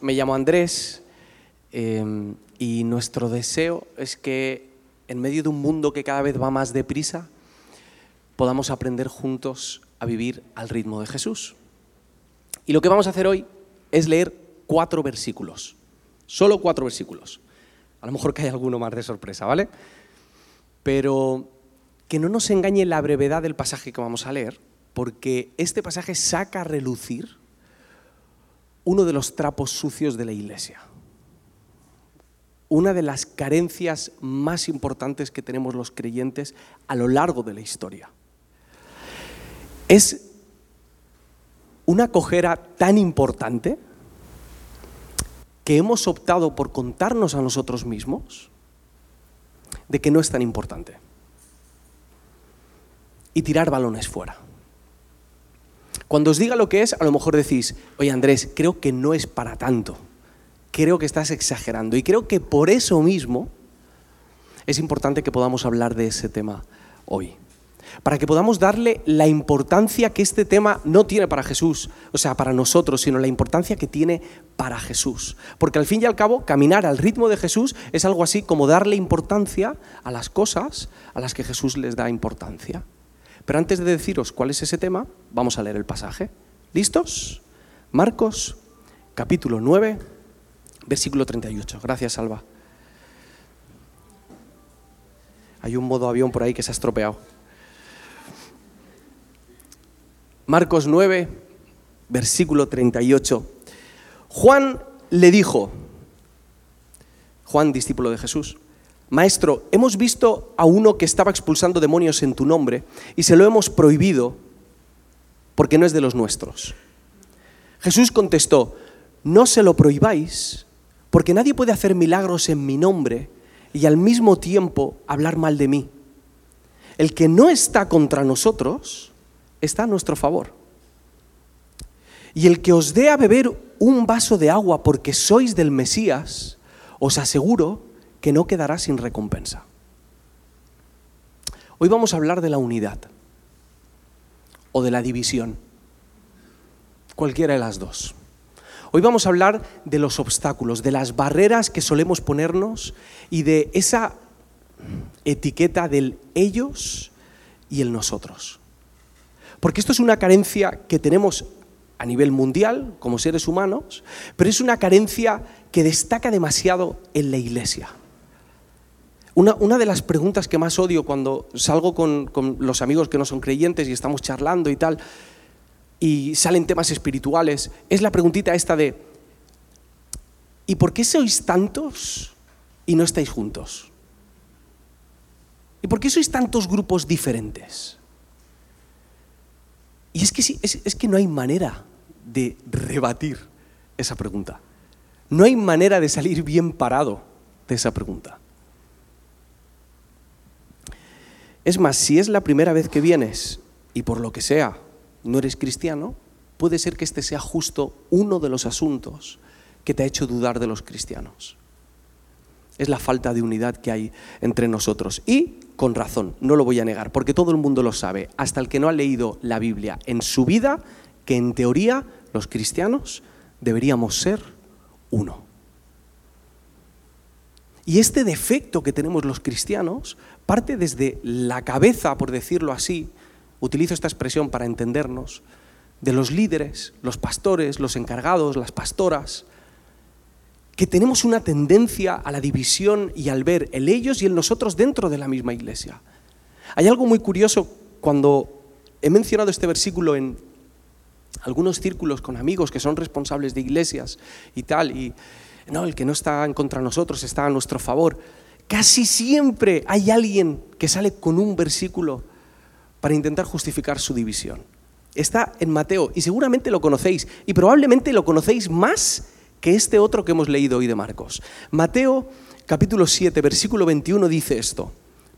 Me llamo Andrés eh, y nuestro deseo es que en medio de un mundo que cada vez va más deprisa, podamos aprender juntos a vivir al ritmo de Jesús. Y lo que vamos a hacer hoy es leer cuatro versículos, solo cuatro versículos. A lo mejor que hay alguno más de sorpresa, ¿vale? Pero que no nos engañe la brevedad del pasaje que vamos a leer, porque este pasaje saca a relucir uno de los trapos sucios de la iglesia. Una de las carencias más importantes que tenemos los creyentes a lo largo de la historia. Es una cojera tan importante que hemos optado por contarnos a nosotros mismos de que no es tan importante. Y tirar balones fuera. Cuando os diga lo que es, a lo mejor decís, oye Andrés, creo que no es para tanto. Creo que estás exagerando. Y creo que por eso mismo es importante que podamos hablar de ese tema hoy. Para que podamos darle la importancia que este tema no tiene para Jesús, o sea, para nosotros, sino la importancia que tiene para Jesús. Porque al fin y al cabo, caminar al ritmo de Jesús es algo así como darle importancia a las cosas a las que Jesús les da importancia. Pero antes de deciros cuál es ese tema, vamos a leer el pasaje. ¿Listos? Marcos, capítulo 9, versículo 38. Gracias, Alba. Hay un modo avión por ahí que se ha estropeado. Marcos 9, versículo 38. Juan le dijo, Juan, discípulo de Jesús, Maestro, hemos visto a uno que estaba expulsando demonios en tu nombre y se lo hemos prohibido porque no es de los nuestros. Jesús contestó, no se lo prohibáis porque nadie puede hacer milagros en mi nombre y al mismo tiempo hablar mal de mí. El que no está contra nosotros está a nuestro favor. Y el que os dé a beber un vaso de agua porque sois del Mesías, os aseguro que no quedará sin recompensa. Hoy vamos a hablar de la unidad o de la división, cualquiera de las dos. Hoy vamos a hablar de los obstáculos, de las barreras que solemos ponernos y de esa etiqueta del ellos y el nosotros. Porque esto es una carencia que tenemos a nivel mundial como seres humanos, pero es una carencia que destaca demasiado en la iglesia. Una, de las preguntas que más odio cuando salgo con, los amigos que no son creyentes y estamos charlando y tal, y salen temas espirituales, es la preguntita esta de, ¿y por qué sois tantos y no estáis juntos? ¿Y por qué sois tantos grupos diferentes? Y es que, es, es que no hay manera de rebatir esa pregunta. No hay manera de salir bien parado de esa pregunta. Es más, si es la primera vez que vienes y por lo que sea no eres cristiano, puede ser que este sea justo uno de los asuntos que te ha hecho dudar de los cristianos. Es la falta de unidad que hay entre nosotros. Y con razón, no lo voy a negar, porque todo el mundo lo sabe, hasta el que no ha leído la Biblia en su vida, que en teoría los cristianos deberíamos ser uno. Y este defecto que tenemos los cristianos parte desde la cabeza, por decirlo así, utilizo esta expresión para entendernos, de los líderes, los pastores, los encargados, las pastoras, que tenemos una tendencia a la división y al ver el ellos y el nosotros dentro de la misma iglesia. Hay algo muy curioso cuando he mencionado este versículo en algunos círculos con amigos que son responsables de iglesias y tal, y, no, el que no está en contra de nosotros está a nuestro favor. Casi siempre hay alguien que sale con un versículo para intentar justificar su división. Está en Mateo y seguramente lo conocéis y probablemente lo conocéis más que este otro que hemos leído hoy de Marcos. Mateo capítulo 7, versículo 21 dice esto.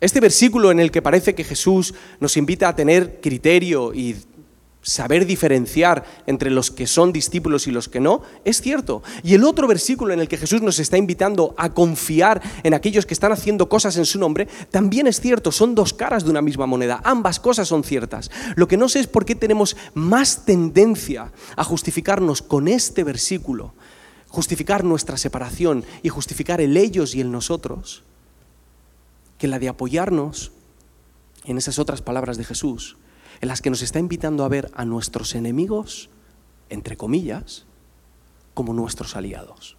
Este versículo en el que parece que Jesús nos invita a tener criterio y saber diferenciar entre los que son discípulos y los que no, es cierto. Y el otro versículo en el que Jesús nos está invitando a confiar en aquellos que están haciendo cosas en su nombre, también es cierto, son dos caras de una misma moneda, ambas cosas son ciertas. Lo que no sé es por qué tenemos más tendencia a justificarnos con este versículo, justificar nuestra separación y justificar el ellos y el nosotros, que la de apoyarnos en esas otras palabras de Jesús en las que nos está invitando a ver a nuestros enemigos, entre comillas, como nuestros aliados.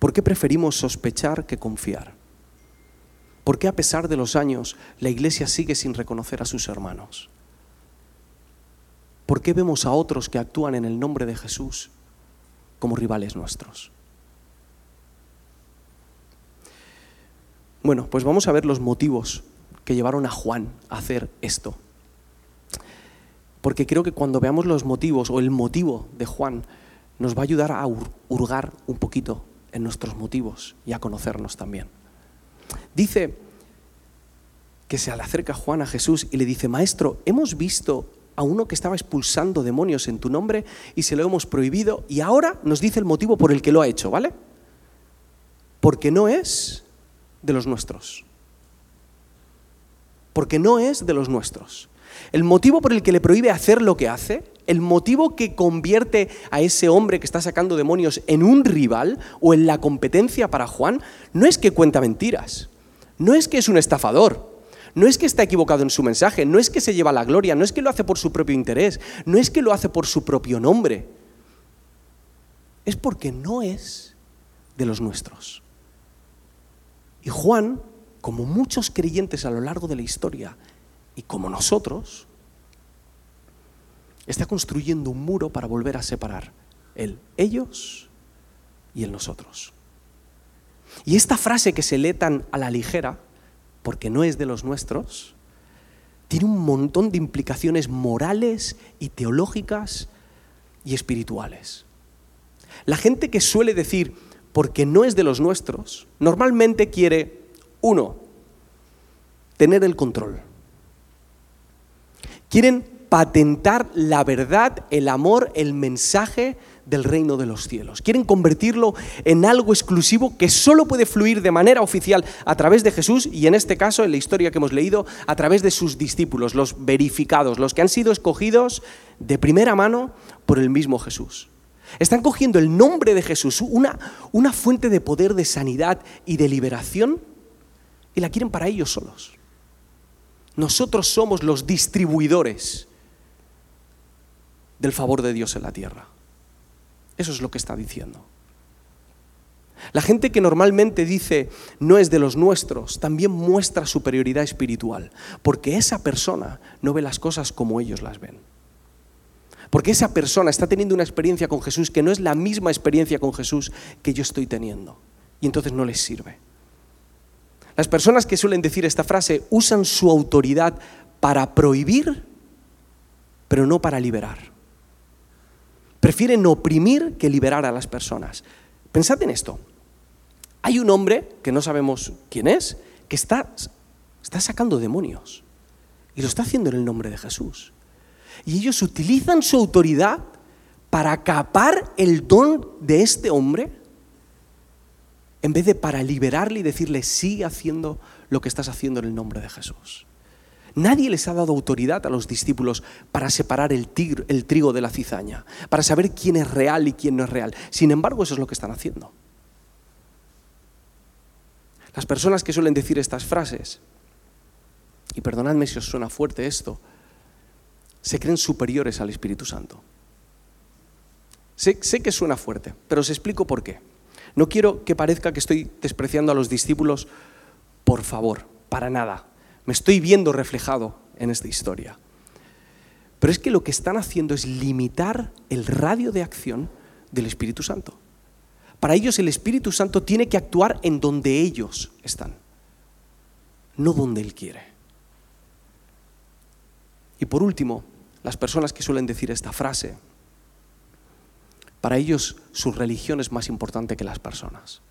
¿Por qué preferimos sospechar que confiar? ¿Por qué a pesar de los años la Iglesia sigue sin reconocer a sus hermanos? ¿Por qué vemos a otros que actúan en el nombre de Jesús como rivales nuestros? Bueno, pues vamos a ver los motivos que llevaron a Juan a hacer esto. Porque creo que cuando veamos los motivos o el motivo de Juan, nos va a ayudar a hurgar un poquito en nuestros motivos y a conocernos también. Dice que se le acerca Juan a Jesús y le dice, Maestro, hemos visto a uno que estaba expulsando demonios en tu nombre y se lo hemos prohibido y ahora nos dice el motivo por el que lo ha hecho, ¿vale? Porque no es de los nuestros. Porque no es de los nuestros. El motivo por el que le prohíbe hacer lo que hace, el motivo que convierte a ese hombre que está sacando demonios en un rival o en la competencia para Juan, no es que cuenta mentiras, no es que es un estafador, no es que está equivocado en su mensaje, no es que se lleva la gloria, no es que lo hace por su propio interés, no es que lo hace por su propio nombre, es porque no es de los nuestros. Y Juan, como muchos creyentes a lo largo de la historia, y como nosotros, está construyendo un muro para volver a separar el ellos y el nosotros. Y esta frase que se lee tan a la ligera, porque no es de los nuestros, tiene un montón de implicaciones morales y teológicas y espirituales. La gente que suele decir, porque no es de los nuestros, normalmente quiere, uno, tener el control. Quieren patentar la verdad, el amor, el mensaje del reino de los cielos. Quieren convertirlo en algo exclusivo que solo puede fluir de manera oficial a través de Jesús y en este caso, en la historia que hemos leído, a través de sus discípulos, los verificados, los que han sido escogidos de primera mano por el mismo Jesús. Están cogiendo el nombre de Jesús, una, una fuente de poder, de sanidad y de liberación, y la quieren para ellos solos. Nosotros somos los distribuidores del favor de Dios en la tierra. Eso es lo que está diciendo. La gente que normalmente dice no es de los nuestros, también muestra superioridad espiritual, porque esa persona no ve las cosas como ellos las ven. Porque esa persona está teniendo una experiencia con Jesús que no es la misma experiencia con Jesús que yo estoy teniendo. Y entonces no les sirve. Las personas que suelen decir esta frase usan su autoridad para prohibir, pero no para liberar. Prefieren oprimir que liberar a las personas. Pensad en esto. Hay un hombre, que no sabemos quién es, que está, está sacando demonios. Y lo está haciendo en el nombre de Jesús. Y ellos utilizan su autoridad para acapar el don de este hombre en vez de para liberarle y decirle, sigue haciendo lo que estás haciendo en el nombre de Jesús. Nadie les ha dado autoridad a los discípulos para separar el, el trigo de la cizaña, para saber quién es real y quién no es real. Sin embargo, eso es lo que están haciendo. Las personas que suelen decir estas frases, y perdonadme si os suena fuerte esto, se creen superiores al Espíritu Santo. Sé, que suena fuerte, pero os explico por qué. No quiero que parezca que estoy despreciando a los discípulos, por favor, para nada. Me estoy viendo reflejado en esta historia. Pero es que lo que están haciendo es limitar el radio de acción del Espíritu Santo. Para ellos el Espíritu Santo tiene que actuar en donde ellos están, no donde Él quiere. Y por último, las personas que suelen decir esta frase Para ellos su religión es más importante que las personas.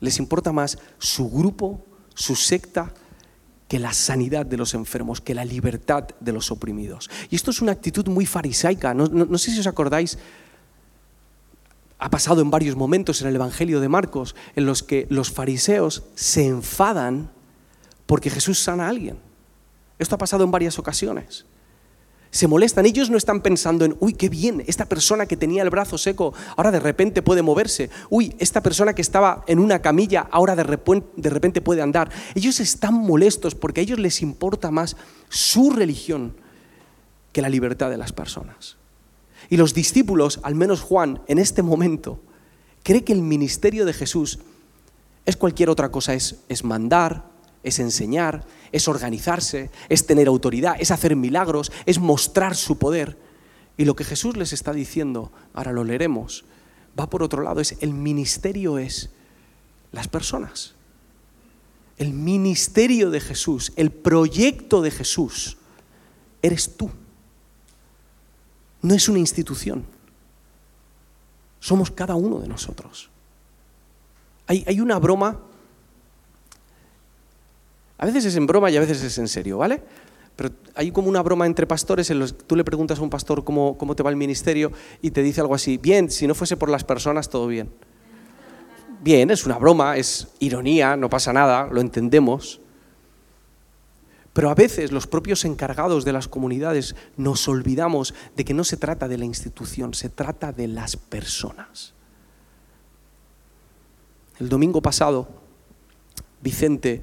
Les importa más su grupo, su secta, que la sanidad de los enfermos, que la libertad de los oprimidos. Y esto es una actitud muy farisaica. No, sé si os acordáis, ha pasado en varios momentos en el Evangelio de Marcos, en los que los fariseos se enfadan porque Jesús sana a alguien. Esto ha pasado en varias ocasiones se molestan. Ellos no están pensando en, uy, qué bien, esta persona que tenía el brazo seco ahora de repente puede moverse. Uy, esta persona que estaba en una camilla ahora de repente, puede andar. Ellos están molestos porque a ellos les importa más su religión que la libertad de las personas. Y los discípulos, al menos Juan, en este momento, cree que el ministerio de Jesús es cualquier otra cosa, es, es mandar, es enseñar, es organizarse, es tener autoridad, es hacer milagros, es mostrar su poder. Y lo que Jesús les está diciendo, ahora lo leeremos, va por otro lado, es el ministerio es las personas. El ministerio de Jesús, el proyecto de Jesús, eres tú. No es una institución. Somos cada uno de nosotros. Hay, hay una broma a veces es en broma y a veces es en serio, ¿vale? Pero hay como una broma entre pastores en los que tú le preguntas a un pastor cómo, cómo te va el ministerio y te dice algo así, bien, si no fuese por las personas, todo bien. Bien, es una broma, es ironía, no pasa nada, lo entendemos. Pero a veces los propios encargados de las comunidades nos olvidamos de que no se trata de la institución, se trata de las personas. El domingo pasado, Vicente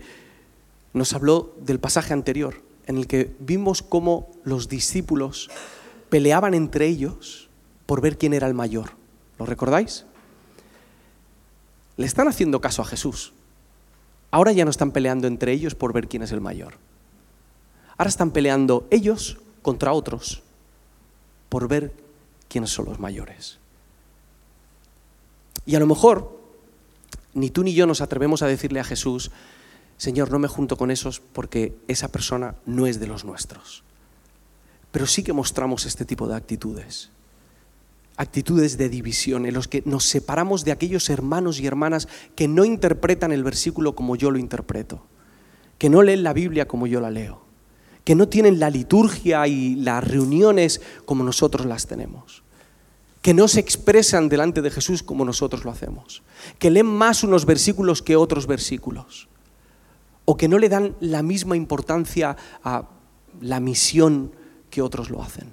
nos habló del pasaje anterior, en el que vimos cómo los discípulos peleaban entre ellos por ver quién era el mayor. ¿Lo recordáis? Le están haciendo caso a Jesús. Ahora ya no están peleando entre ellos por ver quién es el mayor. Ahora están peleando ellos contra otros por ver quiénes son los mayores. Y a lo mejor ni tú ni yo nos atrevemos a decirle a Jesús, Señor, no me junto con esos porque esa persona no es de los nuestros. Pero sí que mostramos este tipo de actitudes. Actitudes de división en los que nos separamos de aquellos hermanos y hermanas que no interpretan el versículo como yo lo interpreto, que no leen la Biblia como yo la leo, que no tienen la liturgia y las reuniones como nosotros las tenemos que no se expresan delante de Jesús como nosotros lo hacemos, que leen más unos versículos que otros versículos, o que no le dan la misma importancia a la misión que otros lo hacen.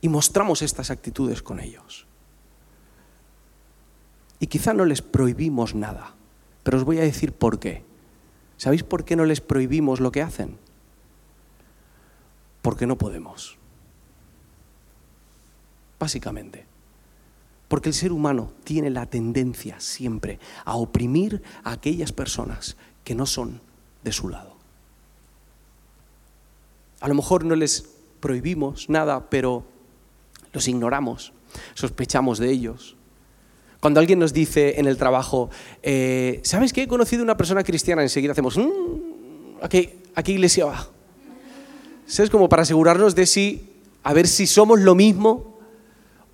Y mostramos estas actitudes con ellos. Y quizá no les prohibimos nada, pero os voy a decir por qué. ¿Sabéis por qué no les prohibimos lo que hacen? Porque no podemos. Básicamente. Porque el ser humano tiene la tendencia siempre a oprimir a aquellas personas que no son de su lado. A lo mejor no les prohibimos nada, pero los ignoramos, sospechamos de ellos. Cuando alguien nos dice en el trabajo, eh, ¿sabes qué? He conocido una persona cristiana, enseguida hacemos, mm, ¿a, qué, ¿a qué iglesia va? Es como para asegurarnos de si, a ver si somos lo mismo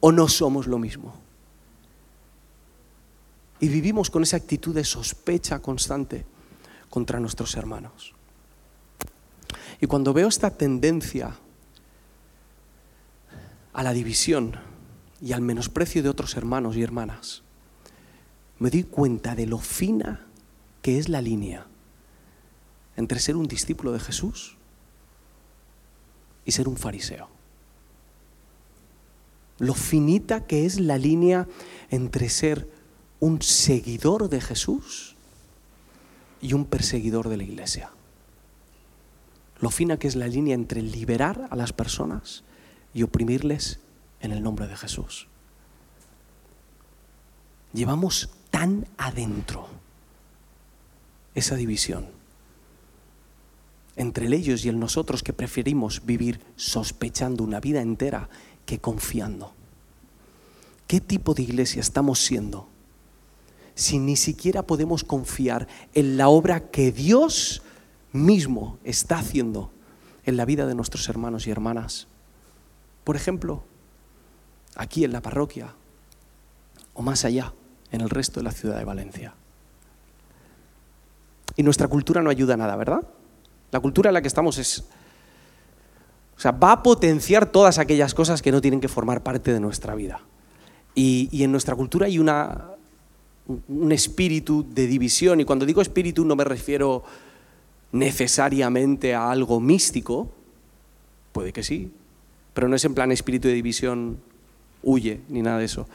o no somos lo mismo. Y vivimos con esa actitud de sospecha constante contra nuestros hermanos. Y cuando veo esta tendencia a la división y al menosprecio de otros hermanos y hermanas, me doy cuenta de lo fina que es la línea entre ser un discípulo de Jesús y ser un fariseo. Lo finita que es la línea entre ser un seguidor de Jesús y un perseguidor de la iglesia. Lo fina que es la línea entre liberar a las personas y oprimirles en el nombre de Jesús. Llevamos tan adentro esa división entre ellos y el nosotros que preferimos vivir sospechando una vida entera que confiando. ¿Qué tipo de iglesia estamos siendo si ni siquiera podemos confiar en la obra que Dios mismo está haciendo en la vida de nuestros hermanos y hermanas? por ejemplo, aquí en la parroquia o más allá, en el resto de la ciudad de Valencia. Y nuestra cultura no ayuda a nada, ¿verdad? La cultura en la que estamos es... O sea, va a potenciar todas aquellas cosas que no tienen que formar parte de nuestra vida. Y, y en nuestra cultura hay una, un espíritu de división, y cuando digo espíritu no me refiero necesariamente a algo místico, puede que sí, pero no es en plan espíritu de división huye ni nada de eso.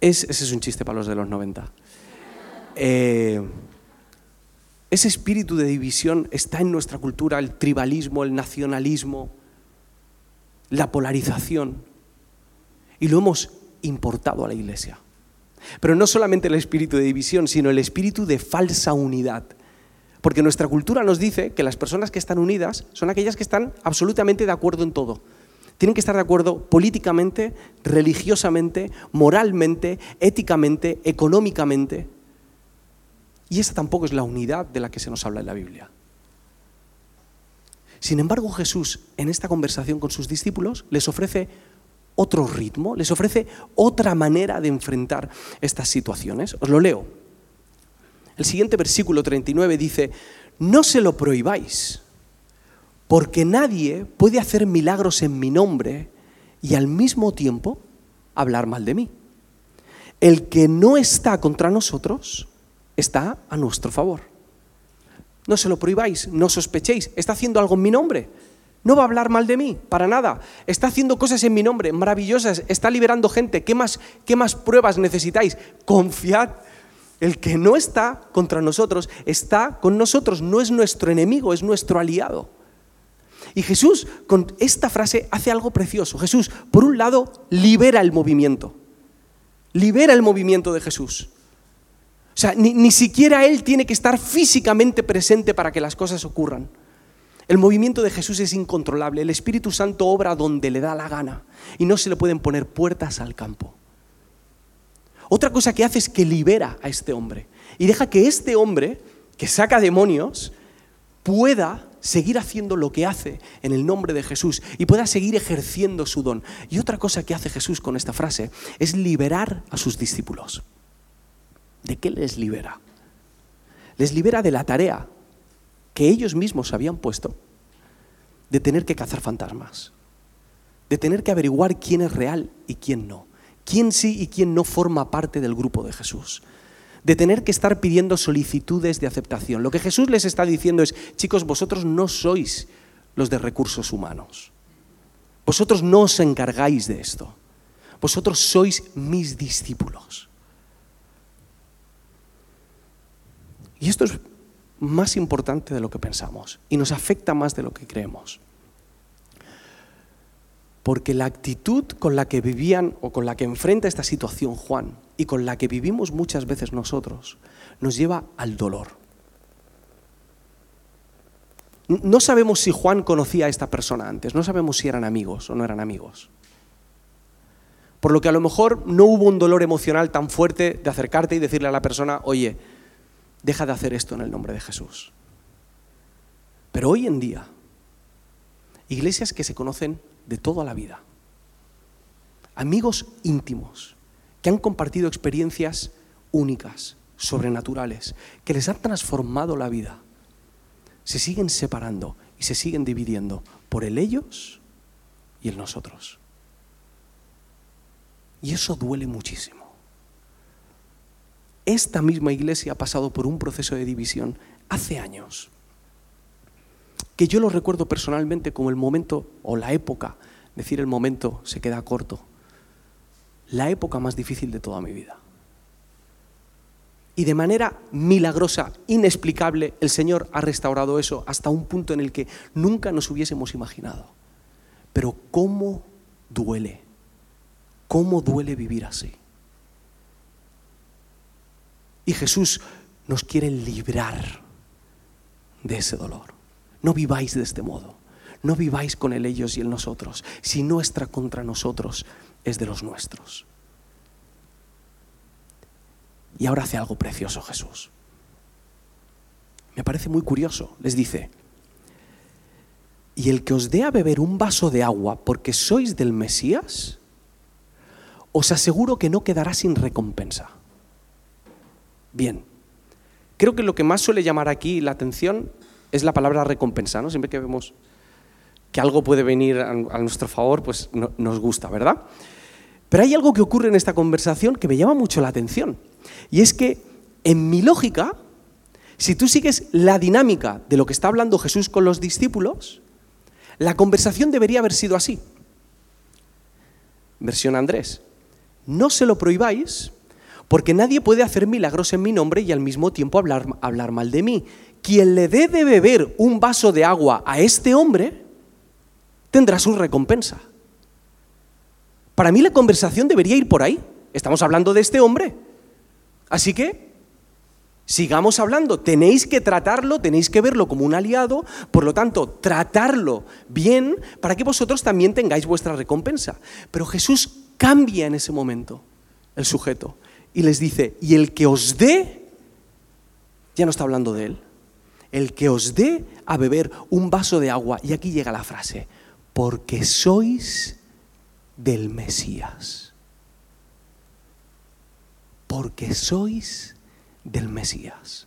ese es un chiste para los de los 90. Eh, ese espíritu de división está en nuestra cultura, el tribalismo, el nacionalismo, la polarización, y lo hemos importado a la iglesia. Pero no solamente el espíritu de división, sino el espíritu de falsa unidad. Porque nuestra cultura nos dice que las personas que están unidas son aquellas que están absolutamente de acuerdo en todo. Tienen que estar de acuerdo políticamente, religiosamente, moralmente, éticamente, económicamente. Y esa tampoco es la unidad de la que se nos habla en la Biblia. Sin embargo, Jesús en esta conversación con sus discípulos les ofrece otro ritmo, les ofrece otra manera de enfrentar estas situaciones. Os lo leo. El siguiente versículo 39 dice, no se lo prohibáis, porque nadie puede hacer milagros en mi nombre y al mismo tiempo hablar mal de mí. El que no está contra nosotros está a nuestro favor. No se lo prohibáis, no sospechéis, está haciendo algo en mi nombre no va a hablar mal de mí, para nada. Está haciendo cosas en mi nombre, maravillosas, está liberando gente. ¿Qué más, qué más pruebas necesitáis? Confiad. El que no está contra nosotros está con nosotros, no es nuestro enemigo, es nuestro aliado. Y Jesús con esta frase hace algo precioso. Jesús, por un lado, libera el movimiento. Libera el movimiento de Jesús. O sea, ni, ni siquiera Él tiene que estar físicamente presente para que las cosas ocurran. El movimiento de Jesús es incontrolable. El Espíritu Santo obra donde le da la gana y no se le pueden poner puertas al campo. Otra cosa que hace es que libera a este hombre y deja que este hombre, que saca demonios, pueda seguir haciendo lo que hace en el nombre de Jesús y pueda seguir ejerciendo su don. Y otra cosa que hace Jesús con esta frase es liberar a sus discípulos. ¿De qué les libera? Les libera de la tarea que ellos mismos habían puesto de tener que cazar fantasmas, de tener que averiguar quién es real y quién no, quién sí y quién no forma parte del grupo de Jesús, de tener que estar pidiendo solicitudes de aceptación. Lo que Jesús les está diciendo es, chicos, vosotros no sois los de recursos humanos, vosotros no os encargáis de esto, vosotros sois mis discípulos. Y esto es más importante de lo que pensamos y nos afecta más de lo que creemos. Porque la actitud con la que vivían o con la que enfrenta esta situación Juan y con la que vivimos muchas veces nosotros nos lleva al dolor. No sabemos si Juan conocía a esta persona antes, no sabemos si eran amigos o no eran amigos. Por lo que a lo mejor no hubo un dolor emocional tan fuerte de acercarte y decirle a la persona, oye, deja de hacer esto en el nombre de Jesús. Pero hoy en día, iglesias que se conocen de toda la vida, amigos íntimos, que han compartido experiencias únicas, sobrenaturales, que les han transformado la vida, se siguen separando y se siguen dividiendo por el ellos y el nosotros. Y eso duele muchísimo. Esta misma iglesia ha pasado por un proceso de división hace años, que yo lo recuerdo personalmente como el momento o la época, decir el momento se queda corto, la época más difícil de toda mi vida. Y de manera milagrosa, inexplicable, el Señor ha restaurado eso hasta un punto en el que nunca nos hubiésemos imaginado. Pero ¿cómo duele? ¿Cómo duele vivir así? Y Jesús nos quiere librar de ese dolor. No viváis de este modo. No viváis con el ellos y el nosotros. Si nuestra contra nosotros es de los nuestros. Y ahora hace algo precioso Jesús. Me parece muy curioso. Les dice, y el que os dé a beber un vaso de agua porque sois del Mesías, os aseguro que no quedará sin recompensa. Bien, creo que lo que más suele llamar aquí la atención es la palabra recompensa, ¿no? Siempre que vemos que algo puede venir a, nuestro favor, pues nos gusta, ¿verdad? Pero hay algo que ocurre en esta conversación que me llama mucho la atención. Y es que en mi lógica, si tú sigues la dinámica de lo que está hablando Jesús con los discípulos, la conversación debería haber sido así. Versión Andrés. No se lo prohibáis, porque nadie puede hacer milagros en mi nombre y al mismo tiempo hablar, hablar mal de mí. Quien le dé de beber un vaso de agua a este hombre, tendrá su recompensa. Para mí la conversación debería ir por ahí. Estamos hablando de este hombre. Así que sigamos hablando. Tenéis que tratarlo, tenéis que verlo como un aliado, por lo tanto, tratarlo bien para que vosotros también tengáis vuestra recompensa. Pero Jesús cambia en ese momento el sujeto y les dice, y el que os dé, ya no está hablando de él, el que os dé a beber un vaso de agua, y aquí llega la frase, porque sois del Mesías. Porque sois del Mesías.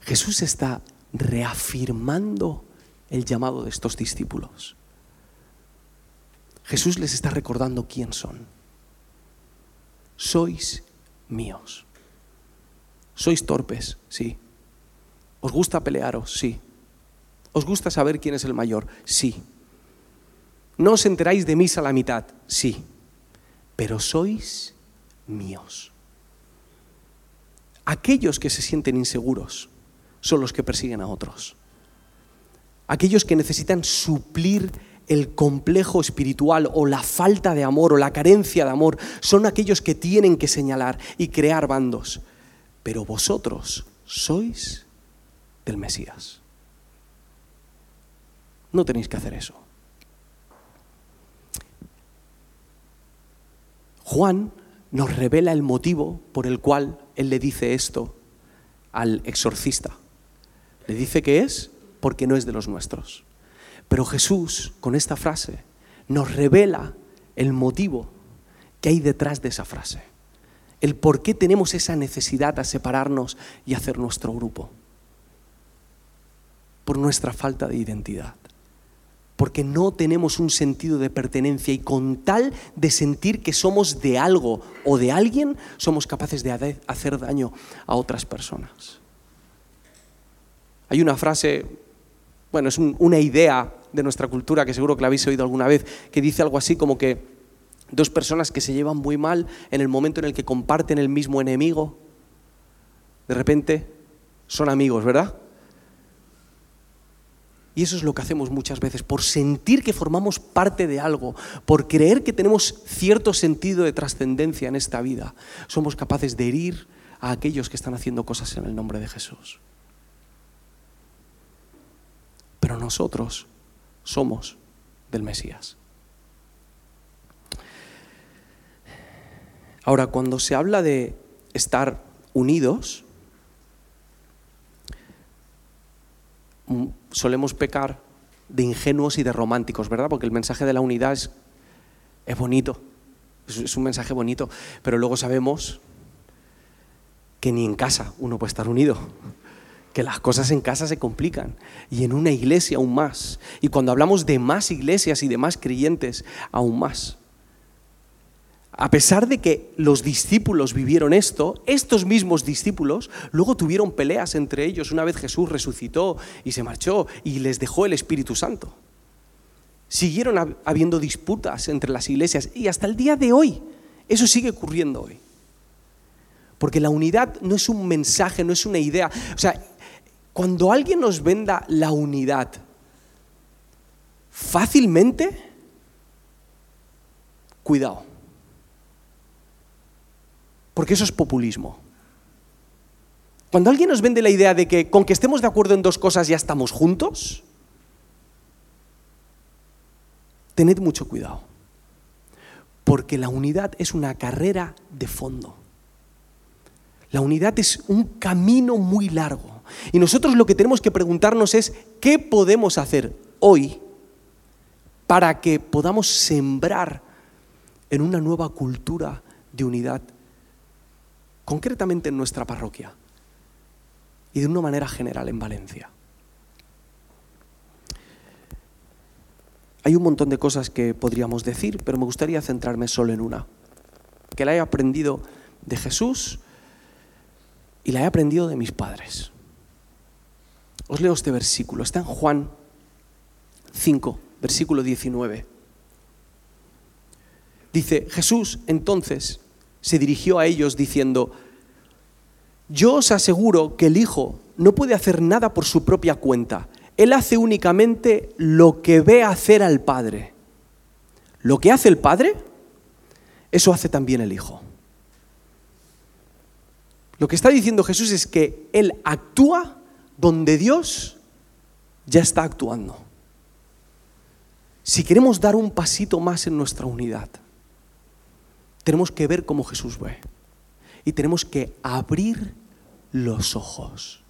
Jesús está reafirmando el llamado de estos discípulos. Jesús les está recordando quién son. Sois míos. Sois torpes, sí. ¿Os gusta pelearos? Sí. ¿Os gusta saber quién es el mayor? Sí. ¿No os enteráis de misa a la mitad? Sí. Pero sois míos. Aquellos que se sienten inseguros son los que persiguen a otros. Aquellos que necesitan suplir el complejo espiritual o la falta de amor o la carencia de amor son aquellos que tienen que señalar y crear bandos. Pero vosotros sois del Mesías. No tenéis que hacer eso. Juan nos revela el motivo por el cual él le dice esto al exorcista. Le dice que es porque no es de los nuestros. Pero Jesús, con esta frase, nos revela el motivo que hay detrás de esa frase. El por qué tenemos esa necesidad de separarnos y hacer nuestro grupo. Por nuestra falta de identidad porque no tenemos un sentido de pertenencia y con tal de sentir que somos de algo o de alguien, somos capaces de hacer daño a otras personas. Hay una frase, bueno, es una idea de nuestra cultura que seguro que la habéis oído alguna vez, que dice algo así como que dos personas que se llevan muy mal en el momento en el que comparten el mismo enemigo, de repente son amigos, ¿verdad? Y eso es lo que hacemos muchas veces, por sentir que formamos parte de algo, por creer que tenemos cierto sentido de trascendencia en esta vida, somos capaces de herir a aquellos que están haciendo cosas en el nombre de Jesús. Pero nosotros somos del Mesías. Ahora, cuando se habla de estar unidos, solemos pecar de ingenuos y de románticos, ¿verdad? Porque el mensaje de la unidad es, es bonito, es, un mensaje bonito, pero luego sabemos que ni en casa uno puede estar unido, que las cosas en casa se complican y en una iglesia aún más. Y cuando hablamos de más iglesias y de más creyentes, aún más. A pesar de que los discípulos vivieron esto, estos mismos discípulos luego tuvieron peleas entre ellos una vez Jesús resucitó y se marchó y les dejó el Espíritu Santo. Siguieron habiendo disputas entre las iglesias y hasta el día de hoy eso sigue ocurriendo hoy. Porque la unidad no es un mensaje, no es una idea. O sea, cuando alguien nos venda la unidad fácilmente, cuidado porque eso es populismo. Cuando alguien nos vende la idea de que con que estemos de acuerdo en dos cosas ya estamos juntos, tened mucho cuidado, porque la unidad es una carrera de fondo. La unidad es un camino muy largo. Y nosotros lo que tenemos que preguntarnos es, ¿qué podemos hacer hoy para que podamos sembrar en una nueva cultura de unidad, concretamente en nuestra parroquia y de una manera general en Valencia? Hay un montón de cosas que podríamos decir, pero me gustaría centrarme solo en una, que la he aprendido de Jesús y la he aprendido de mis padres. Os leo este versículo, está en Juan 5, versículo 19. Dice, Jesús entonces se dirigió a ellos diciendo, yo os aseguro que el Hijo no puede hacer nada por su propia cuenta él hace únicamente lo que ve hacer al Padre. Lo que hace el Padre, eso hace también el Hijo. Lo que está diciendo Jesús es que Él actúa donde Dios ya está actuando. Si queremos dar un pasito más en nuestra unidad, tenemos que ver cómo Jesús ve. Y tenemos que abrir los ojos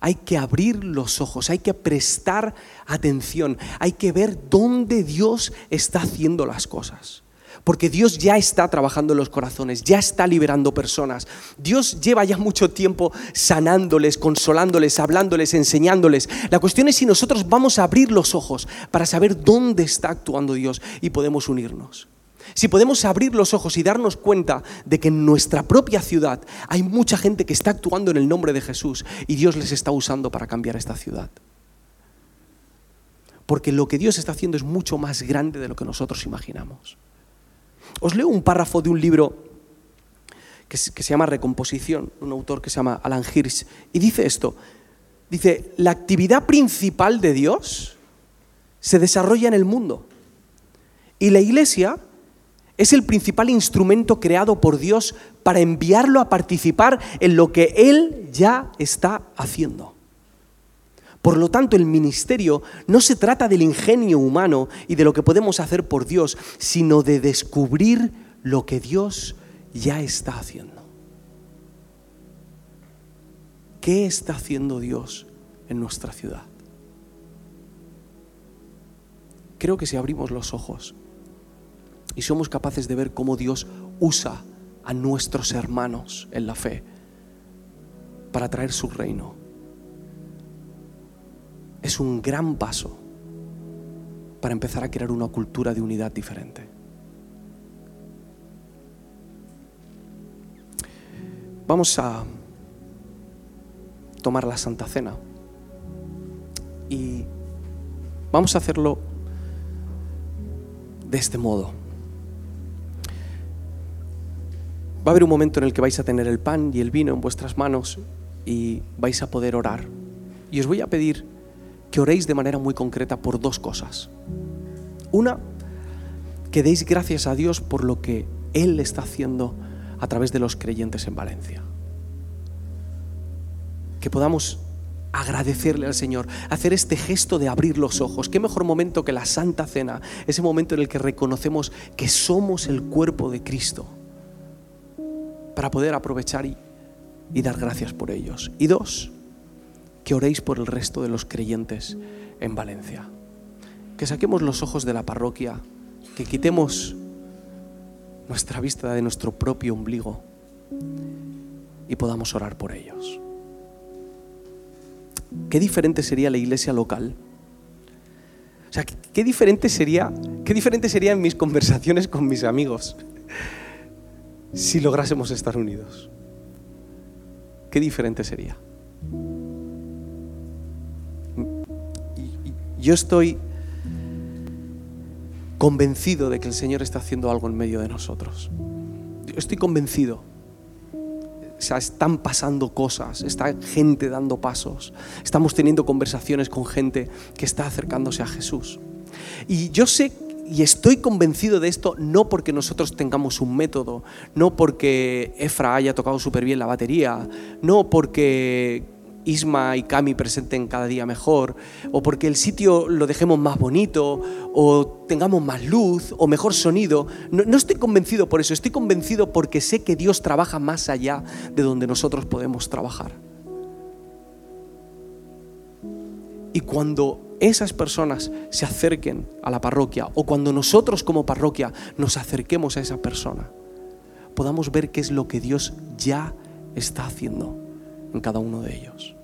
hay que abrir los ojos, hay que prestar atención, hay que ver dónde Dios está haciendo las cosas. Porque Dios ya está trabajando en los corazones, ya está liberando personas. Dios lleva ya mucho tiempo sanándoles, consolándoles, hablándoles, enseñándoles. La cuestión es si nosotros vamos a abrir los ojos para saber dónde está actuando Dios y podemos unirnos. Si podemos abrir los ojos y darnos cuenta de que en nuestra propia ciudad hay mucha gente que está actuando en el nombre de Jesús y Dios les está usando para cambiar esta ciudad. Porque lo que Dios está haciendo es mucho más grande de lo que nosotros imaginamos. Os leo un párrafo de un libro que se llama Recomposición, un autor que se llama Alan Hirsch, y dice esto, dice, la actividad principal de Dios se desarrolla en el mundo y la iglesia es el principal instrumento creado por Dios para enviarlo a participar en lo que Él ya está haciendo. Por lo tanto, el ministerio no se trata del ingenio humano y de lo que podemos hacer por Dios, sino de descubrir lo que Dios ya está haciendo. ¿Qué está haciendo Dios en nuestra ciudad? Creo que si abrimos los ojos y somos capaces de ver cómo Dios usa a nuestros hermanos en la fe para traer su reino. Es un gran paso para empezar a crear una cultura de unidad diferente. Vamos a tomar la Santa Cena y vamos a hacerlo de este modo. Va a haber un momento en el que vais a tener el pan y el vino en vuestras manos y vais a poder orar. Y os voy a pedir que oréis de manera muy concreta por dos cosas. Una, que deis gracias a Dios por lo que Él está haciendo a través de los creyentes en Valencia. Que podamos agradecerle al Señor, hacer este gesto de abrir los ojos. Qué mejor momento que la Santa Cena, ese momento en el que reconocemos que somos el cuerpo de Cristo para poder aprovechar y, dar gracias por ellos. Y dos, que oréis por el resto de los creyentes en Valencia. Que saquemos los ojos de la parroquia, que quitemos nuestra vista de nuestro propio ombligo y podamos orar por ellos. Qué diferente sería la iglesia local. O sea, qué diferente sería, qué diferente sería en mis conversaciones con mis amigos si lográsemos estar unidos? Qué diferente sería. Yo estoy convencido de que el Señor está haciendo algo en medio de nosotros. estoy convencido. O sea, están pasando cosas, está gente dando pasos, estamos teniendo conversaciones con gente que está acercándose a Jesús. Y yo sé y estoy convencido de esto no porque nosotros tengamos un método, no porque Efra haya tocado súper bien la batería, no porque Isma y Cami presenten cada día mejor, o porque el sitio lo dejemos más bonito, o tengamos más luz, o mejor sonido. No, no, estoy convencido por eso, estoy convencido porque sé que Dios trabaja más allá de donde nosotros podemos trabajar. Y cuando esas personas se acerquen a la parroquia, o cuando nosotros como parroquia nos acerquemos a esa persona, podamos ver qué es lo que Dios ya está haciendo en cada uno de ellos.